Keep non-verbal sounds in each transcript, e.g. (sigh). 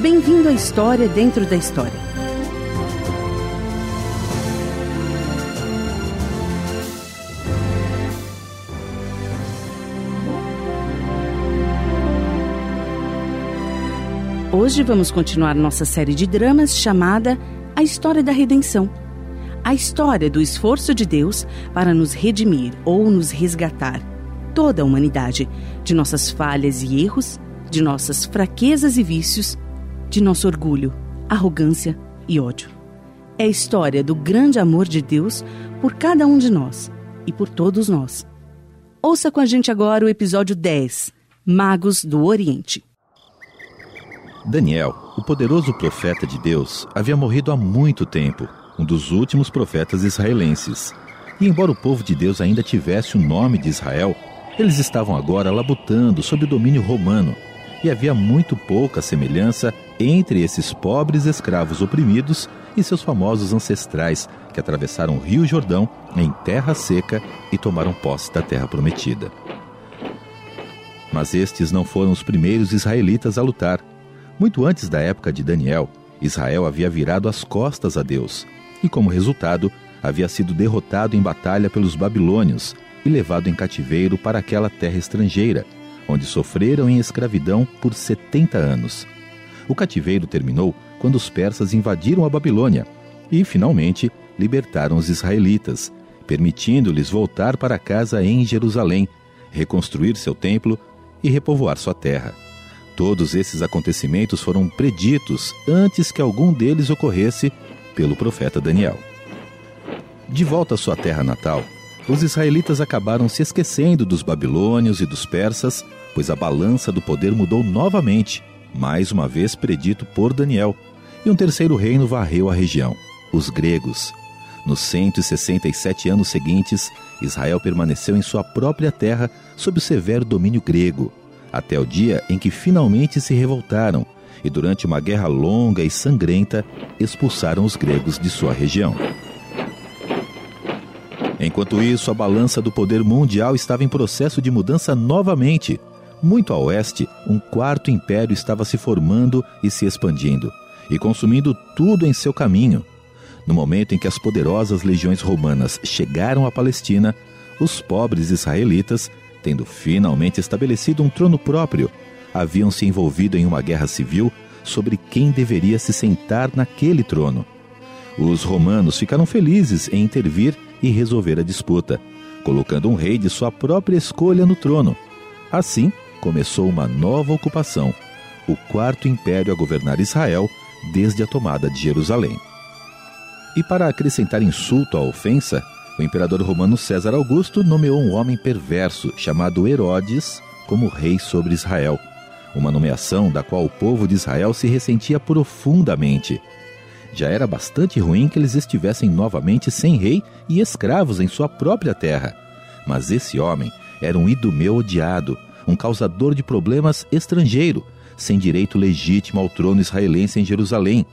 Bem-vindo à História Dentro da História. Hoje vamos continuar nossa série de dramas chamada A História da Redenção. A história do esforço de Deus para nos redimir ou nos resgatar, toda a humanidade, de nossas falhas e erros, de nossas fraquezas e vícios, de nosso orgulho, arrogância e ódio. É a história do grande amor de Deus por cada um de nós e por todos nós. Ouça com a gente agora o episódio 10 Magos do Oriente. Daniel, o poderoso profeta de Deus, havia morrido há muito tempo, um dos últimos profetas israelenses. E embora o povo de Deus ainda tivesse o nome de Israel, eles estavam agora labutando sob o domínio romano, e havia muito pouca semelhança entre esses pobres escravos oprimidos e seus famosos ancestrais que atravessaram o Rio Jordão em terra seca e tomaram posse da terra prometida. Mas estes não foram os primeiros israelitas a lutar. Muito antes da época de Daniel, Israel havia virado as costas a Deus e, como resultado, havia sido derrotado em batalha pelos babilônios e levado em cativeiro para aquela terra estrangeira, onde sofreram em escravidão por 70 anos. O cativeiro terminou quando os persas invadiram a Babilônia e, finalmente, libertaram os israelitas, permitindo-lhes voltar para casa em Jerusalém, reconstruir seu templo e repovoar sua terra. Todos esses acontecimentos foram preditos antes que algum deles ocorresse pelo profeta Daniel. De volta à sua terra natal, os israelitas acabaram se esquecendo dos babilônios e dos persas, pois a balança do poder mudou novamente, mais uma vez predito por Daniel, e um terceiro reino varreu a região, os gregos. Nos 167 anos seguintes, Israel permaneceu em sua própria terra sob o severo domínio grego, até o dia em que finalmente se revoltaram e, durante uma guerra longa e sangrenta, expulsaram os gregos de sua região. Enquanto isso, a balança do poder mundial estava em processo de mudança novamente. Muito a oeste, um quarto império estava se formando e se expandindo, e consumindo tudo em seu caminho. No momento em que as poderosas legiões romanas chegaram à Palestina, os pobres israelitas tendo finalmente estabelecido um trono próprio, haviam se envolvido em uma guerra civil sobre quem deveria se sentar naquele trono. Os romanos ficaram felizes em intervir e resolver a disputa, colocando um rei de sua própria escolha no trono. Assim, começou uma nova ocupação, o quarto império a governar Israel desde a tomada de Jerusalém. E para acrescentar insulto à ofensa, o imperador romano César Augusto nomeou um homem perverso chamado Herodes como rei sobre Israel, uma nomeação da qual o povo de Israel se ressentia profundamente. Já era bastante ruim que eles estivessem novamente sem rei e escravos em sua própria terra. Mas esse homem era um idumeu odiado, um causador de problemas estrangeiro, sem direito legítimo ao trono israelense em Jerusalém.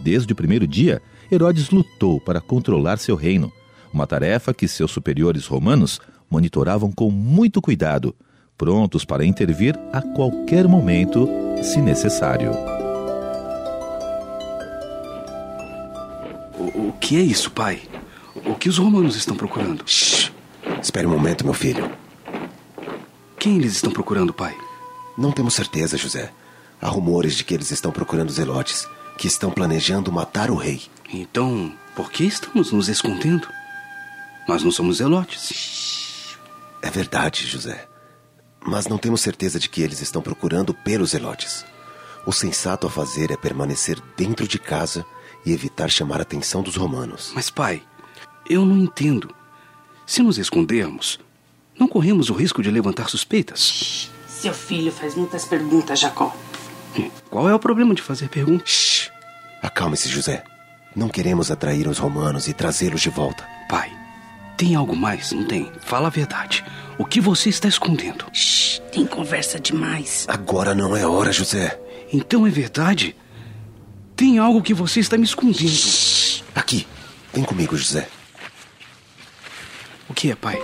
Desde o primeiro dia, Herodes lutou para controlar seu reino, uma tarefa que seus superiores romanos monitoravam com muito cuidado, prontos para intervir a qualquer momento, se necessário. Que é isso, pai? O que os romanos estão procurando? Shhh. Espere um momento, meu filho. Quem eles estão procurando, pai? Não temos certeza, José. Há rumores de que eles estão procurando os Elotes, que estão planejando matar o rei. Então, por que estamos nos escondendo? Nós não somos zelotes. É verdade, José. Mas não temos certeza de que eles estão procurando pelos zelotes. O sensato a fazer é permanecer dentro de casa e evitar chamar a atenção dos romanos. Mas, pai, eu não entendo. Se nos escondermos, não corremos o risco de levantar suspeitas. Seu filho faz muitas perguntas, Jacó. Qual é o problema de fazer perguntas? Shhh. Acalme-se, José. Não queremos atrair os romanos e trazê-los de volta. Pai, tem algo mais, não tem? Fala a verdade. O que você está escondendo? Shh, tem conversa demais. Agora não é hora, José. Então é verdade? Tem algo que você está me escondendo. Shh. Aqui, vem comigo, José. O que é, pai?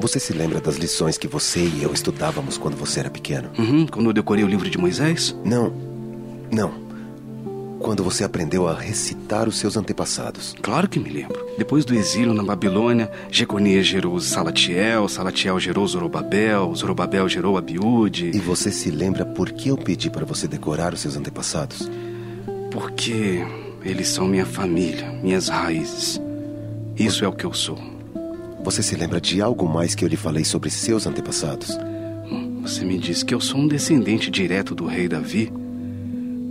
Você se lembra das lições que você e eu estudávamos quando você era pequeno? Uhum, quando eu decorei o livro de Moisés? Não. Não. Quando você aprendeu a recitar os seus antepassados. Claro que me lembro. Depois do exílio na Babilônia, Jeconias gerou Salatiel, Salatiel gerou Zorobabel, Zorobabel gerou Abiúde. E você se lembra por que eu pedi para você decorar os seus antepassados? Porque eles são minha família, minhas raízes. Isso é o que eu sou. Você se lembra de algo mais que eu lhe falei sobre seus antepassados? Você me disse que eu sou um descendente direto do rei Davi.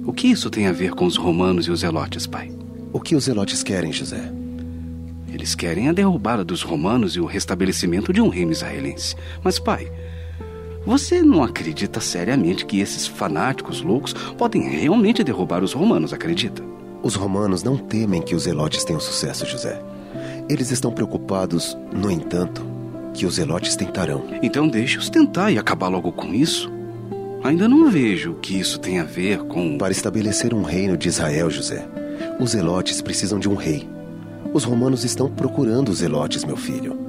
O que isso tem a ver com os romanos e os zelotes, pai? O que os zelotes querem, José? Eles querem a derrubada dos romanos e o restabelecimento de um reino israelense. Mas, pai, você não acredita seriamente que esses fanáticos loucos podem realmente derrubar os romanos, acredita? Os romanos não temem que os zelotes tenham sucesso, José. Eles estão preocupados, no entanto, que os zelotes tentarão. Então deixe-os tentar e acabar logo com isso. Ainda não vejo o que isso tem a ver com. Para estabelecer um reino de Israel, José, os zelotes precisam de um rei. Os romanos estão procurando os zelotes, meu filho.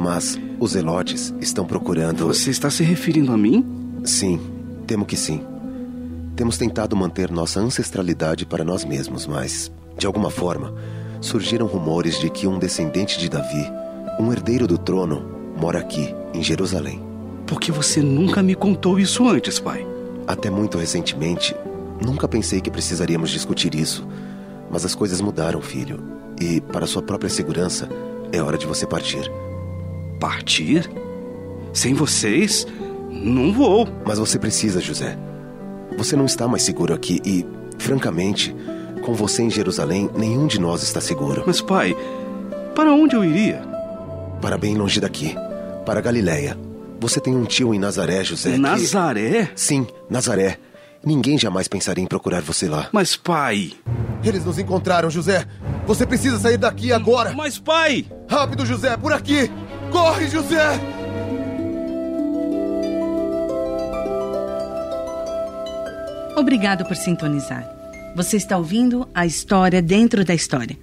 Mas os zelotes estão procurando. Você está se referindo a mim? Sim, temo que sim. Temos tentado manter nossa ancestralidade para nós mesmos, mas, de alguma forma, surgiram rumores de que um descendente de Davi, um herdeiro do trono, mora aqui, em Jerusalém. Por que você nunca me contou isso antes, pai? Até muito recentemente, nunca pensei que precisaríamos discutir isso. Mas as coisas mudaram, filho. E, para sua própria segurança, é hora de você partir. Partir? Sem vocês? Não vou. Mas você precisa, José. Você não está mais seguro aqui e, francamente, com você em Jerusalém, nenhum de nós está seguro. Mas, pai, para onde eu iria? Para bem longe daqui para Galiléia. Você tem um tio em Nazaré, José. Nazaré? Que... Sim, Nazaré. Ninguém jamais pensaria em procurar você lá. Mas, pai. Eles nos encontraram, José. Você precisa sair daqui agora. Mas, pai. Rápido, José, por aqui. Corre, José. Obrigado por sintonizar. Você está ouvindo a história dentro da história.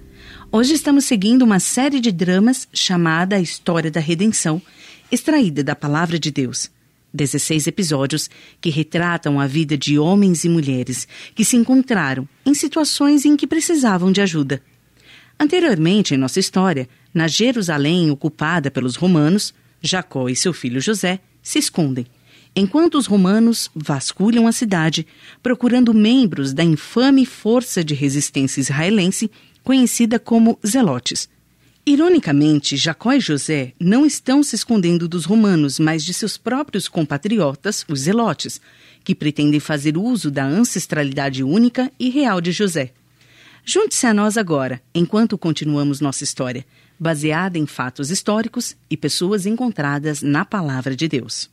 Hoje estamos seguindo uma série de dramas chamada A História da Redenção extraída da Palavra de Deus. 16 episódios que retratam a vida de homens e mulheres que se encontraram em situações em que precisavam de ajuda. Anteriormente em nossa história, na Jerusalém ocupada pelos romanos, Jacó e seu filho José se escondem, enquanto os romanos vasculham a cidade, procurando membros da infame força de resistência israelense conhecida como Zelotes. Ironicamente, Jacó e José não estão se escondendo dos romanos, mas de seus próprios compatriotas, os zelotes, que pretendem fazer uso da ancestralidade única e real de José. Junte-se a nós agora, enquanto continuamos nossa história, baseada em fatos históricos e pessoas encontradas na palavra de Deus.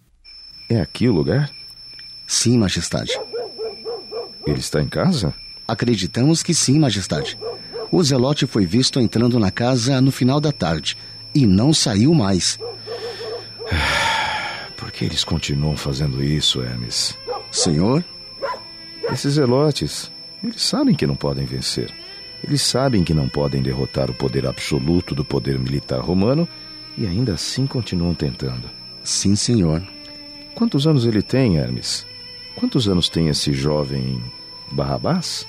É aqui o lugar? Sim, majestade. Ele está em casa? Acreditamos que sim, majestade. O Zelote foi visto entrando na casa no final da tarde e não saiu mais. (sighs) Por que eles continuam fazendo isso, Hermes? Senhor? Esses Zelotes, eles sabem que não podem vencer. Eles sabem que não podem derrotar o poder absoluto do poder militar romano e ainda assim continuam tentando. Sim, senhor. Quantos anos ele tem, Hermes? Quantos anos tem esse jovem Barrabás?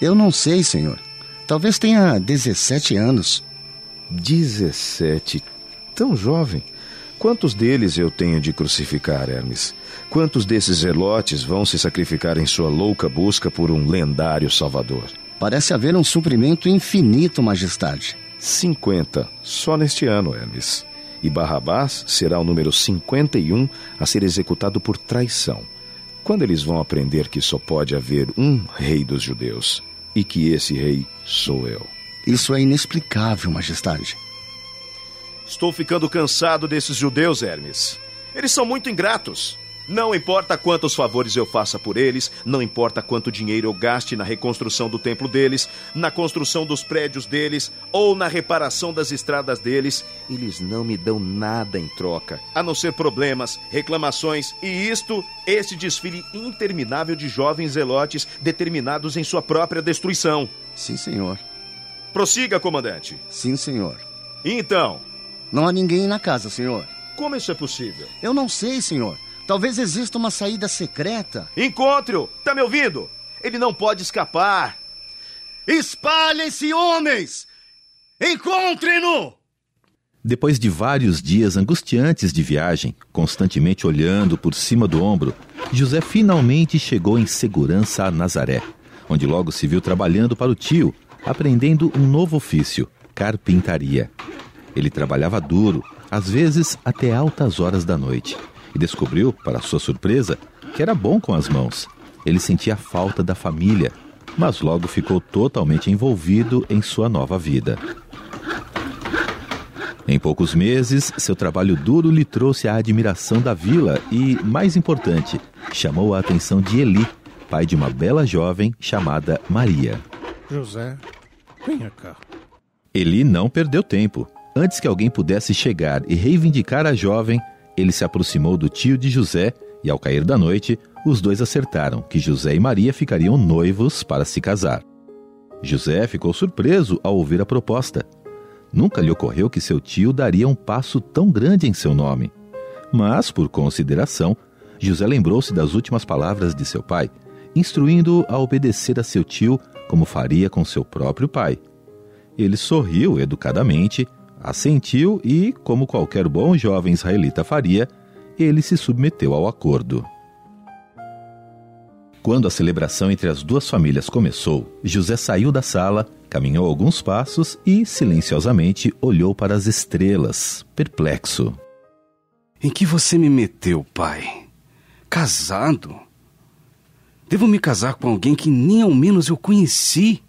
Eu não sei, senhor. Talvez tenha 17 anos. 17? Tão jovem. Quantos deles eu tenho de crucificar, Hermes? Quantos desses zelotes vão se sacrificar em sua louca busca por um lendário Salvador? Parece haver um suprimento infinito, Majestade. 50, só neste ano, Hermes. E Barrabás será o número 51 a ser executado por traição. Quando eles vão aprender que só pode haver um rei dos judeus? e que esse rei sou eu. Isso é inexplicável, Majestade. Estou ficando cansado desses judeus, Hermes. Eles são muito ingratos. Não importa quantos favores eu faça por eles, não importa quanto dinheiro eu gaste na reconstrução do templo deles, na construção dos prédios deles ou na reparação das estradas deles, eles não me dão nada em troca, a não ser problemas, reclamações e isto, esse desfile interminável de jovens zelotes determinados em sua própria destruição. Sim, senhor. Prossiga, comandante. Sim, senhor. Então? Não há ninguém na casa, senhor. Como isso é possível? Eu não sei, senhor. Talvez exista uma saída secreta. Encontre-o! Tá me ouvindo? Ele não pode escapar. Espalhem-se, homens! Encontrem-no! Depois de vários dias angustiantes de viagem, constantemente olhando por cima do ombro, José finalmente chegou em segurança a Nazaré, onde logo se viu trabalhando para o tio, aprendendo um novo ofício, carpintaria. Ele trabalhava duro, às vezes até altas horas da noite, e descobriu, para sua surpresa, que era bom com as mãos. Ele sentia falta da família, mas logo ficou totalmente envolvido em sua nova vida. Em poucos meses, seu trabalho duro lhe trouxe a admiração da vila e, mais importante, chamou a atenção de Eli, pai de uma bela jovem chamada Maria. José, venha cá. Eli não perdeu tempo. Antes que alguém pudesse chegar e reivindicar a jovem, ele se aproximou do tio de José e, ao cair da noite, os dois acertaram que José e Maria ficariam noivos para se casar. José ficou surpreso ao ouvir a proposta. Nunca lhe ocorreu que seu tio daria um passo tão grande em seu nome. Mas, por consideração, José lembrou-se das últimas palavras de seu pai, instruindo-o a obedecer a seu tio como faria com seu próprio pai. Ele sorriu educadamente, assentiu e, como qualquer bom jovem israelita faria, ele se submeteu ao acordo. Quando a celebração entre as duas famílias começou, José saiu da sala, caminhou alguns passos e, silenciosamente, olhou para as estrelas, perplexo. Em que você me meteu, pai? Casado? Devo me casar com alguém que nem ao menos eu conheci?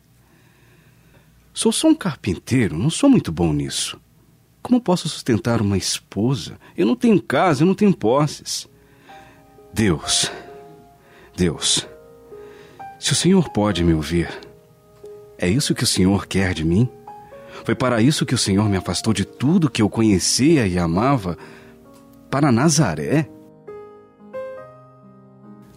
Sou só um carpinteiro, não sou muito bom nisso. Como posso sustentar uma esposa? Eu não tenho casa, eu não tenho posses. Deus, Deus, se o Senhor pode me ouvir, é isso que o Senhor quer de mim? Foi para isso que o Senhor me afastou de tudo que eu conhecia e amava? Para Nazaré?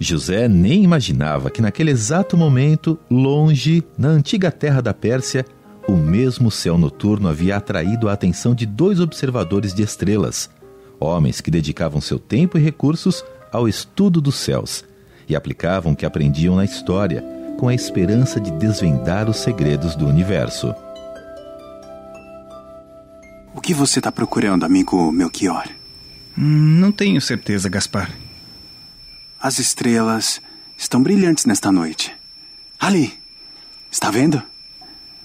José nem imaginava que naquele exato momento, longe, na antiga terra da Pérsia, o mesmo céu noturno havia atraído a atenção de dois observadores de estrelas, homens que dedicavam seu tempo e recursos ao estudo dos céus e aplicavam o que aprendiam na história, com a esperança de desvendar os segredos do universo. O que você está procurando, amigo Melchior? Hum, não tenho certeza, Gaspar. As estrelas estão brilhantes nesta noite. Ali, está vendo?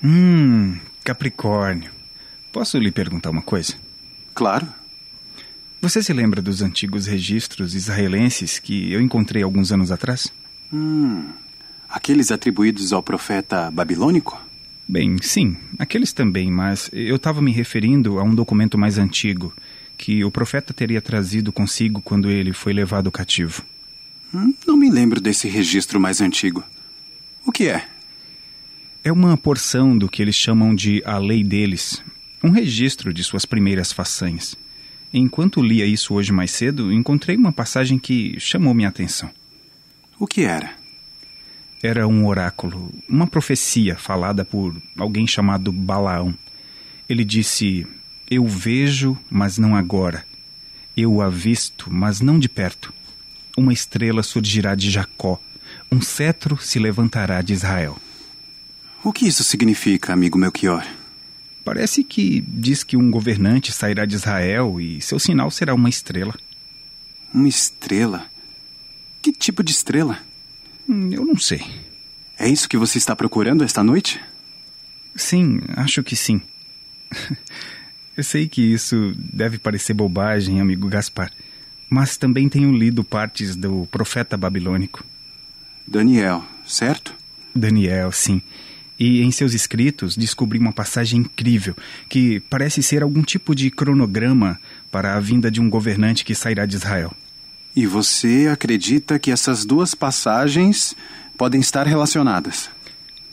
Hum, Capricórnio. Posso lhe perguntar uma coisa? Claro. Você se lembra dos antigos registros israelenses que eu encontrei alguns anos atrás? Hum, aqueles atribuídos ao profeta babilônico? Bem, sim, aqueles também, mas eu estava me referindo a um documento mais antigo que o profeta teria trazido consigo quando ele foi levado cativo. Hum, não me lembro desse registro mais antigo. O que é? É uma porção do que eles chamam de a lei deles, um registro de suas primeiras façanhas. Enquanto lia isso hoje mais cedo, encontrei uma passagem que chamou minha atenção. O que era? Era um oráculo, uma profecia falada por alguém chamado Balaão. Ele disse: Eu vejo, mas não agora. Eu a visto, mas não de perto. Uma estrela surgirá de Jacó, um cetro se levantará de Israel. O que isso significa, amigo Melchior? Parece que diz que um governante sairá de Israel e seu sinal será uma estrela. Uma estrela? Que tipo de estrela? Hum, eu não sei. É isso que você está procurando esta noite? Sim, acho que sim. (laughs) eu sei que isso deve parecer bobagem, amigo Gaspar, mas também tenho lido partes do profeta babilônico. Daniel, certo? Daniel, sim e em seus escritos descobri uma passagem incrível que parece ser algum tipo de cronograma para a vinda de um governante que sairá de Israel. E você acredita que essas duas passagens podem estar relacionadas?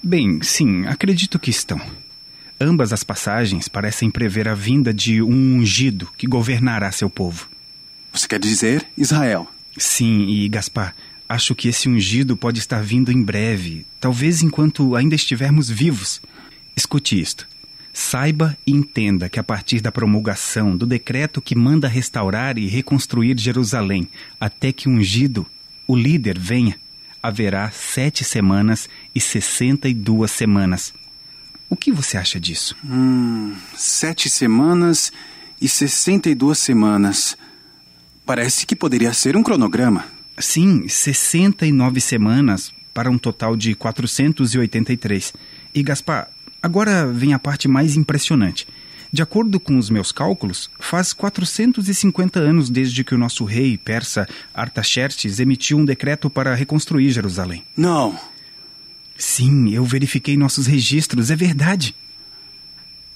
Bem, sim, acredito que estão. Ambas as passagens parecem prever a vinda de um ungido que governará seu povo. Você quer dizer Israel? Sim, e Gaspar, Acho que esse ungido pode estar vindo em breve, talvez enquanto ainda estivermos vivos. Escute isto. Saiba e entenda que a partir da promulgação do decreto que manda restaurar e reconstruir Jerusalém, até que o ungido, o líder, venha, haverá sete semanas e sessenta e duas semanas. O que você acha disso? Hum, sete semanas e sessenta e duas semanas. Parece que poderia ser um cronograma. Sim, 69 semanas para um total de 483. E Gaspar, agora vem a parte mais impressionante. De acordo com os meus cálculos, faz 450 anos desde que o nosso rei persa Artaxerxes emitiu um decreto para reconstruir Jerusalém. Não. Sim, eu verifiquei nossos registros, é verdade.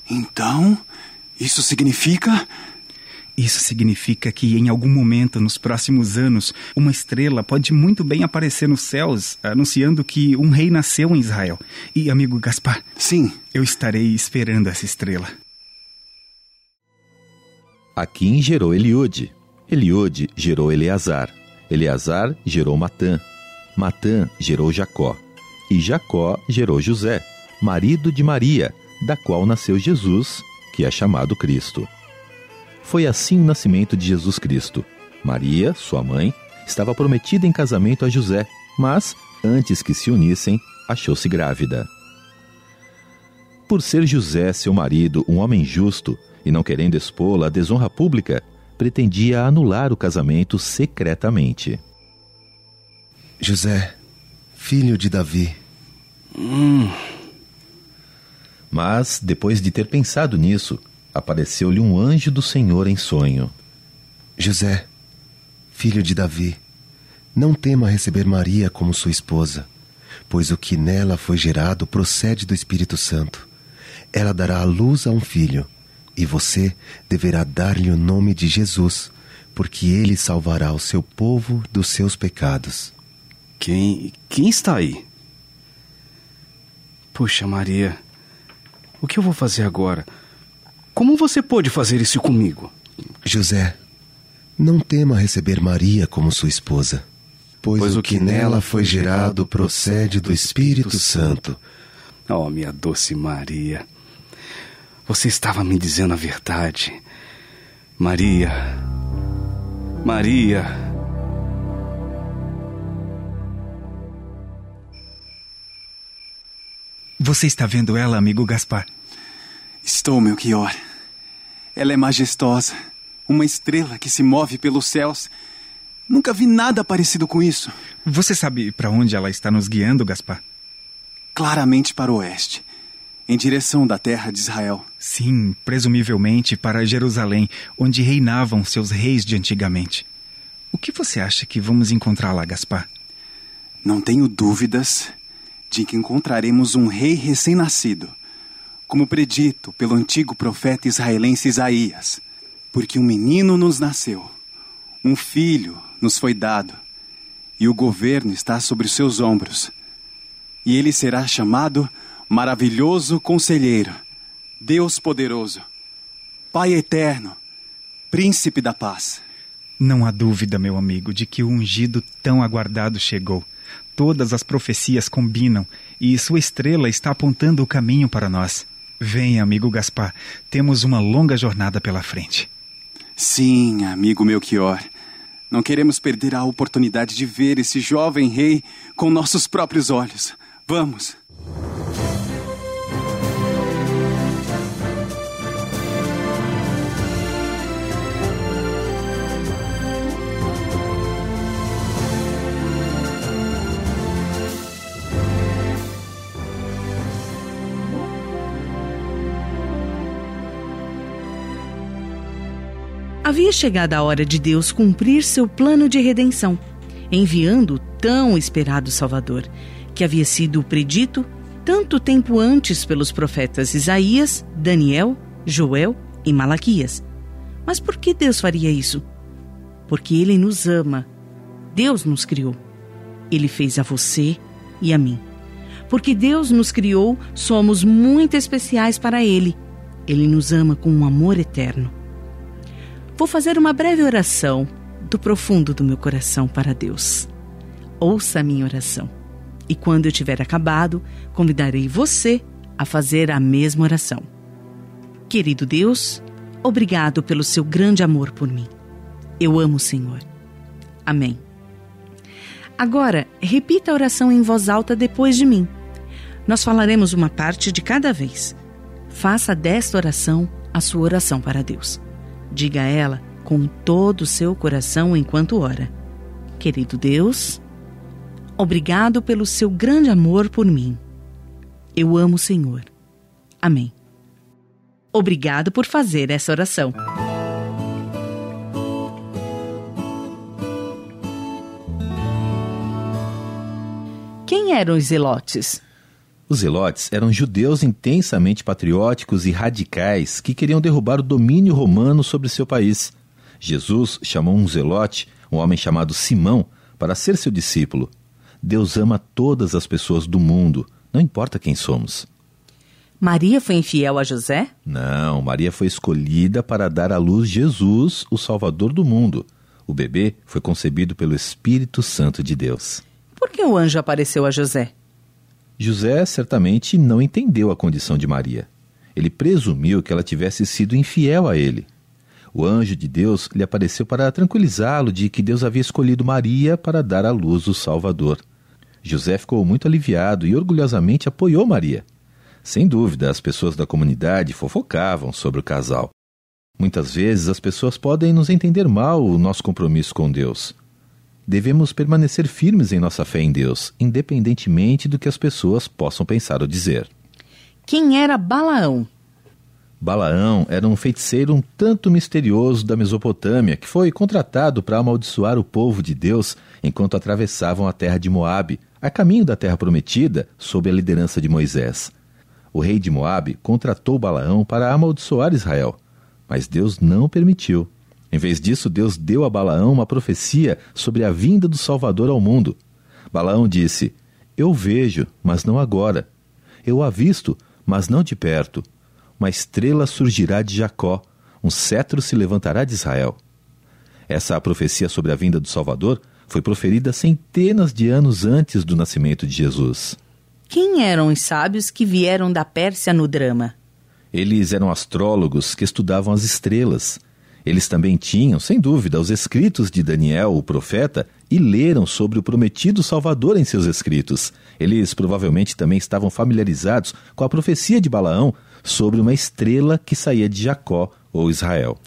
Então, isso significa isso significa que em algum momento nos próximos anos, uma estrela pode muito bem aparecer nos céus, anunciando que um rei nasceu em Israel. E, amigo Gaspar, sim, eu estarei esperando essa estrela. Aquim gerou Eliude. Eliude gerou Eleazar. Eleazar gerou Matã. Matã gerou Jacó. E Jacó gerou José, marido de Maria, da qual nasceu Jesus, que é chamado Cristo. Foi assim o nascimento de Jesus Cristo. Maria, sua mãe, estava prometida em casamento a José, mas, antes que se unissem, achou-se grávida. Por ser José, seu marido, um homem justo e não querendo expô-la à desonra pública, pretendia anular o casamento secretamente. José, filho de Davi. Hum. Mas, depois de ter pensado nisso, apareceu-lhe um anjo do Senhor em sonho. José, filho de Davi, não tema receber Maria como sua esposa, pois o que nela foi gerado procede do Espírito Santo. Ela dará à luz a um filho, e você deverá dar-lhe o nome de Jesus, porque ele salvará o seu povo dos seus pecados. Quem, quem está aí? Puxa, Maria, o que eu vou fazer agora? Como você pôde fazer isso comigo? José, não tema receber Maria como sua esposa, pois, pois o que nela foi gerado procede do Espírito Santo. Oh, minha doce Maria, você estava me dizendo a verdade. Maria, Maria. Você está vendo ela, amigo Gaspar? Estou, Melchior. Ela é majestosa, uma estrela que se move pelos céus. Nunca vi nada parecido com isso. Você sabe para onde ela está nos guiando, Gaspar? Claramente para o oeste, em direção da terra de Israel. Sim, presumivelmente para Jerusalém, onde reinavam seus reis de antigamente. O que você acha que vamos encontrar lá, Gaspar? Não tenho dúvidas de que encontraremos um rei recém-nascido como predito pelo antigo profeta israelense Isaías, porque um menino nos nasceu, um filho nos foi dado, e o governo está sobre os seus ombros. E ele será chamado Maravilhoso Conselheiro, Deus Poderoso, Pai Eterno, Príncipe da Paz. Não há dúvida, meu amigo, de que o ungido tão aguardado chegou. Todas as profecias combinam e sua estrela está apontando o caminho para nós. Venha, amigo Gaspar. Temos uma longa jornada pela frente. Sim, amigo Melchior. Não queremos perder a oportunidade de ver esse jovem rei com nossos próprios olhos. Vamos! Havia chegado a hora de Deus cumprir seu plano de redenção, enviando o tão esperado Salvador, que havia sido predito tanto tempo antes pelos profetas Isaías, Daniel, Joel e Malaquias. Mas por que Deus faria isso? Porque Ele nos ama. Deus nos criou. Ele fez a você e a mim. Porque Deus nos criou, somos muito especiais para Ele. Ele nos ama com um amor eterno. Vou fazer uma breve oração do profundo do meu coração para Deus. Ouça a minha oração. E quando eu tiver acabado, convidarei você a fazer a mesma oração. Querido Deus, obrigado pelo seu grande amor por mim. Eu amo o Senhor. Amém. Agora, repita a oração em voz alta depois de mim. Nós falaremos uma parte de cada vez. Faça desta oração a sua oração para Deus. Diga a ela com todo o seu coração enquanto ora. Querido Deus, obrigado pelo seu grande amor por mim. Eu amo o Senhor. Amém. Obrigado por fazer essa oração. Quem eram os zelotes? Os zelotes eram judeus intensamente patrióticos e radicais que queriam derrubar o domínio romano sobre seu país. Jesus chamou um zelote, um homem chamado Simão, para ser seu discípulo. Deus ama todas as pessoas do mundo, não importa quem somos. Maria foi infiel a José? Não, Maria foi escolhida para dar à luz Jesus, o Salvador do mundo. O bebê foi concebido pelo Espírito Santo de Deus. Por que o anjo apareceu a José? José certamente não entendeu a condição de Maria. Ele presumiu que ela tivesse sido infiel a ele. O anjo de Deus lhe apareceu para tranquilizá-lo de que Deus havia escolhido Maria para dar à luz o Salvador. José ficou muito aliviado e orgulhosamente apoiou Maria. Sem dúvida, as pessoas da comunidade fofocavam sobre o casal. Muitas vezes as pessoas podem nos entender mal o nosso compromisso com Deus. Devemos permanecer firmes em nossa fé em Deus, independentemente do que as pessoas possam pensar ou dizer. Quem era Balaão? Balaão era um feiticeiro um tanto misterioso da Mesopotâmia que foi contratado para amaldiçoar o povo de Deus enquanto atravessavam a terra de Moabe, a caminho da terra prometida, sob a liderança de Moisés. O rei de Moabe contratou Balaão para amaldiçoar Israel, mas Deus não permitiu. Em vez disso, Deus deu a Balaão uma profecia sobre a vinda do Salvador ao mundo. Balaão disse: Eu vejo, mas não agora. Eu avisto, mas não de perto. Uma estrela surgirá de Jacó, um cetro se levantará de Israel. Essa profecia sobre a vinda do Salvador foi proferida centenas de anos antes do nascimento de Jesus. Quem eram os sábios que vieram da Pérsia no drama? Eles eram astrólogos que estudavam as estrelas. Eles também tinham, sem dúvida, os escritos de Daniel, o profeta, e leram sobre o prometido Salvador em seus escritos. Eles provavelmente também estavam familiarizados com a profecia de Balaão sobre uma estrela que saía de Jacó ou Israel.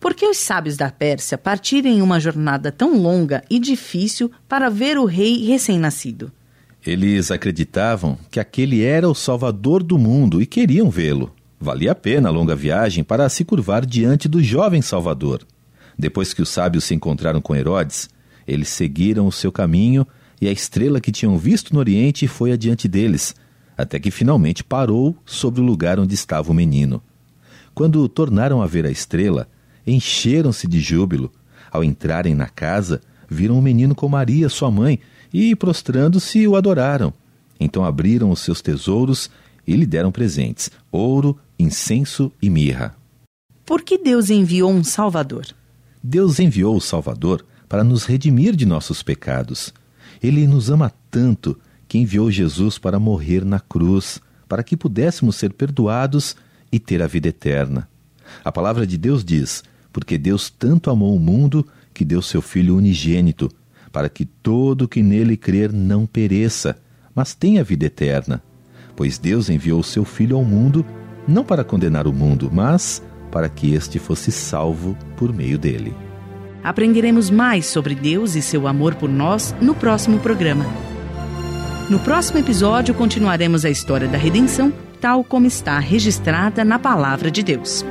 Por que os sábios da Pérsia partiram em uma jornada tão longa e difícil para ver o rei recém-nascido? Eles acreditavam que aquele era o Salvador do mundo e queriam vê-lo. Valia a pena a longa viagem para se curvar diante do jovem Salvador. Depois que os sábios se encontraram com Herodes, eles seguiram o seu caminho e a estrela que tinham visto no Oriente foi adiante deles, até que finalmente parou sobre o lugar onde estava o menino. Quando tornaram a ver a estrela, encheram-se de júbilo. Ao entrarem na casa, viram o menino com Maria, sua mãe, e, prostrando-se, o adoraram. Então abriram os seus tesouros e lhe deram presentes: ouro, incenso e mirra. Por que Deus enviou um Salvador? Deus enviou o Salvador para nos redimir de nossos pecados. Ele nos ama tanto que enviou Jesus para morrer na cruz, para que pudéssemos ser perdoados e ter a vida eterna. A palavra de Deus diz: Porque Deus tanto amou o mundo que deu seu Filho unigênito, para que todo que nele crer não pereça, mas tenha vida eterna. Pois Deus enviou seu Filho ao mundo não para condenar o mundo, mas para que este fosse salvo por meio dele. Aprenderemos mais sobre Deus e seu amor por nós no próximo programa. No próximo episódio, continuaremos a história da redenção, tal como está registrada na Palavra de Deus.